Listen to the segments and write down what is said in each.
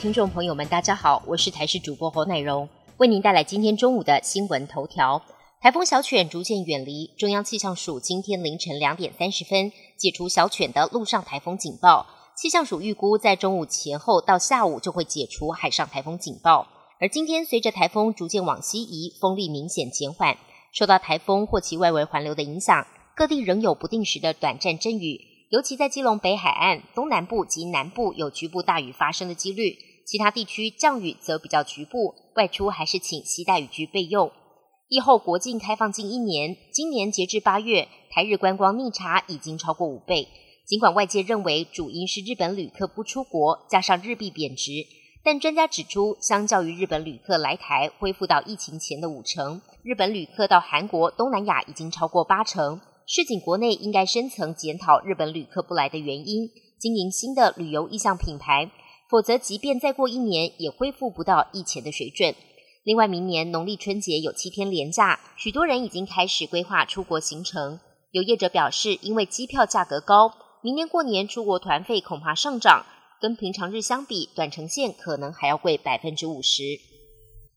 听众朋友们，大家好，我是台视主播侯乃荣，为您带来今天中午的新闻头条。台风小犬逐渐远离，中央气象署今天凌晨两点三十分解除小犬的陆上台风警报。气象署预估在中午前后到下午就会解除海上台风警报。而今天随着台风逐渐往西移，风力明显减缓，受到台风或其外围环流的影响，各地仍有不定时的短暂阵雨，尤其在基隆北海岸东南部及南部有局部大雨发生的几率。其他地区降雨则比较局部，外出还是请携带雨具备用。疫后国境开放近一年，今年截至八月，台日观光逆差已经超过五倍。尽管外界认为主因是日本旅客不出国，加上日币贬值，但专家指出，相较于日本旅客来台恢复到疫情前的五成，日本旅客到韩国、东南亚已经超过八成。市井国内应该深层检讨日本旅客不来的原因，经营新的旅游意向品牌。否则，即便再过一年，也恢复不到疫前的水准。另外，明年农历春节有七天连假，许多人已经开始规划出国行程。有业者表示，因为机票价格高，明年过年出国团费恐怕上涨，跟平常日相比，短程线可能还要贵百分之五十。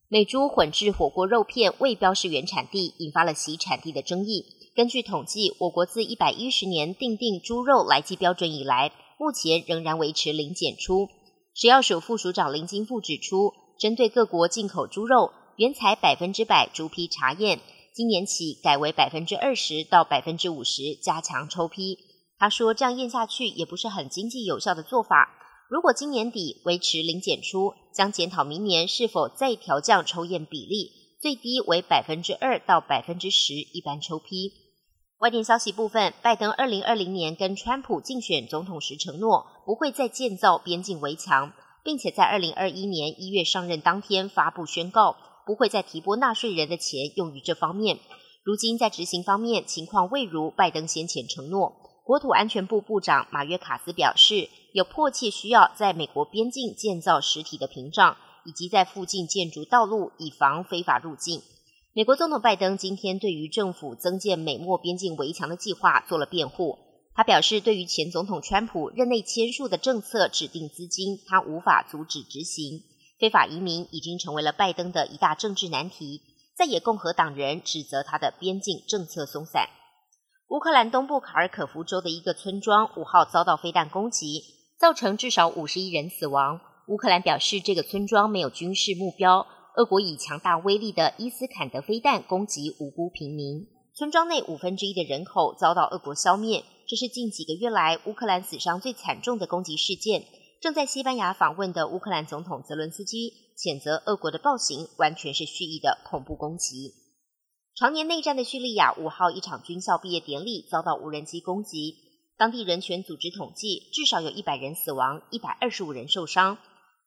美猪混制火锅肉片未标示原产地，引发了其产地的争议。根据统计，我国自一百一十年订定猪肉来记标准以来，目前仍然维持零检出。食药署副署长林金富指出，针对各国进口猪肉，原材百分之百猪批查验，今年起改为百分之二十到百分之五十加强抽批。他说，这样验下去也不是很经济有效的做法。如果今年底维持零检出，将检讨明年是否再调降抽验比例，最低为百分之二到百分之十一般抽批。外电消息部分，拜登二零二零年跟川普竞选总统时承诺，不会再建造边境围墙，并且在二零二一年一月上任当天发布宣告，不会再提拨纳税人的钱用于这方面。如今在执行方面，情况未如拜登先前承诺。国土安全部部长马约卡斯表示，有迫切需要在美国边境建造实体的屏障，以及在附近建筑道路，以防非法入境。美国总统拜登今天对于政府增建美墨边境围墙的计划做了辩护。他表示，对于前总统川普任内签署的政策指定资金，他无法阻止执行。非法移民已经成为了拜登的一大政治难题。在野共和党人指责他的边境政策松散。乌克兰东部卡尔可夫州的一个村庄五号遭到飞弹攻击，造成至少五十一人死亡。乌克兰表示，这个村庄没有军事目标。俄国以强大威力的伊斯坎德飞弹攻击无辜平民，村庄内五分之一的人口遭到俄国消灭。这是近几个月来乌克兰死伤最惨重的攻击事件。正在西班牙访问的乌克兰总统泽伦斯基谴责俄国的暴行完全是蓄意的恐怖攻击。常年内战的叙利亚五号一场军校毕业典礼遭到无人机攻击，当地人权组织统计至少有一百人死亡，一百二十五人受伤。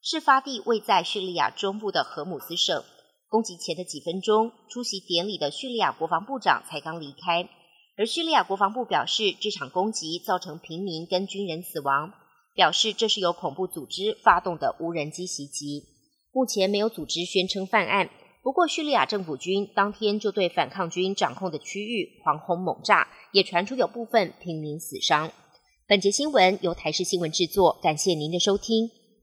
事发地位在叙利亚中部的荷姆斯省。攻击前的几分钟，出席典礼的叙利亚国防部长才刚离开。而叙利亚国防部表示，这场攻击造成平民跟军人死亡，表示这是由恐怖组织发动的无人机袭击。目前没有组织宣称犯案。不过，叙利亚政府军当天就对反抗军掌控的区域狂轰猛炸，也传出有部分平民死伤。本节新闻由台视新闻制作，感谢您的收听。